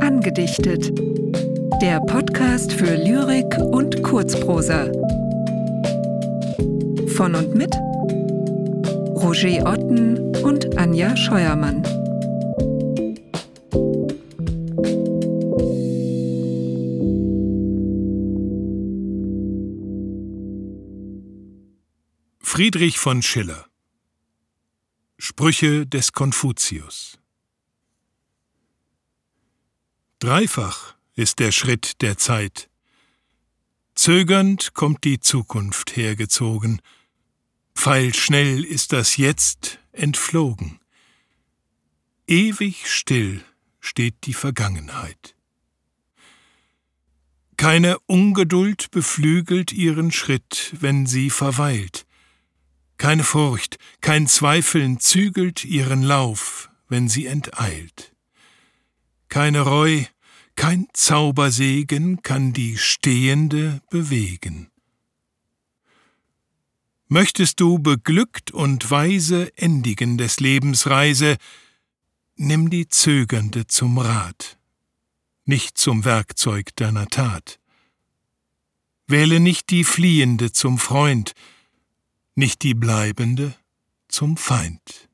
Angedichtet. Der Podcast für Lyrik und Kurzprosa. Von und mit Roger Otten und Anja Scheuermann. Friedrich von Schiller Sprüche des Konfuzius Dreifach ist der Schritt der Zeit. Zögernd kommt die Zukunft hergezogen, pfeilschnell ist das Jetzt entflogen. Ewig still steht die Vergangenheit. Keine Ungeduld beflügelt ihren Schritt, wenn sie verweilt. Keine Furcht, kein Zweifeln zügelt ihren Lauf, wenn sie enteilt. Keine Reu, kein Zaubersegen kann die Stehende bewegen. Möchtest du beglückt und weise endigen des Lebens Reise, nimm die Zögernde zum Rat, nicht zum Werkzeug deiner Tat. Wähle nicht die Fliehende zum Freund, nicht die Bleibende zum Feind.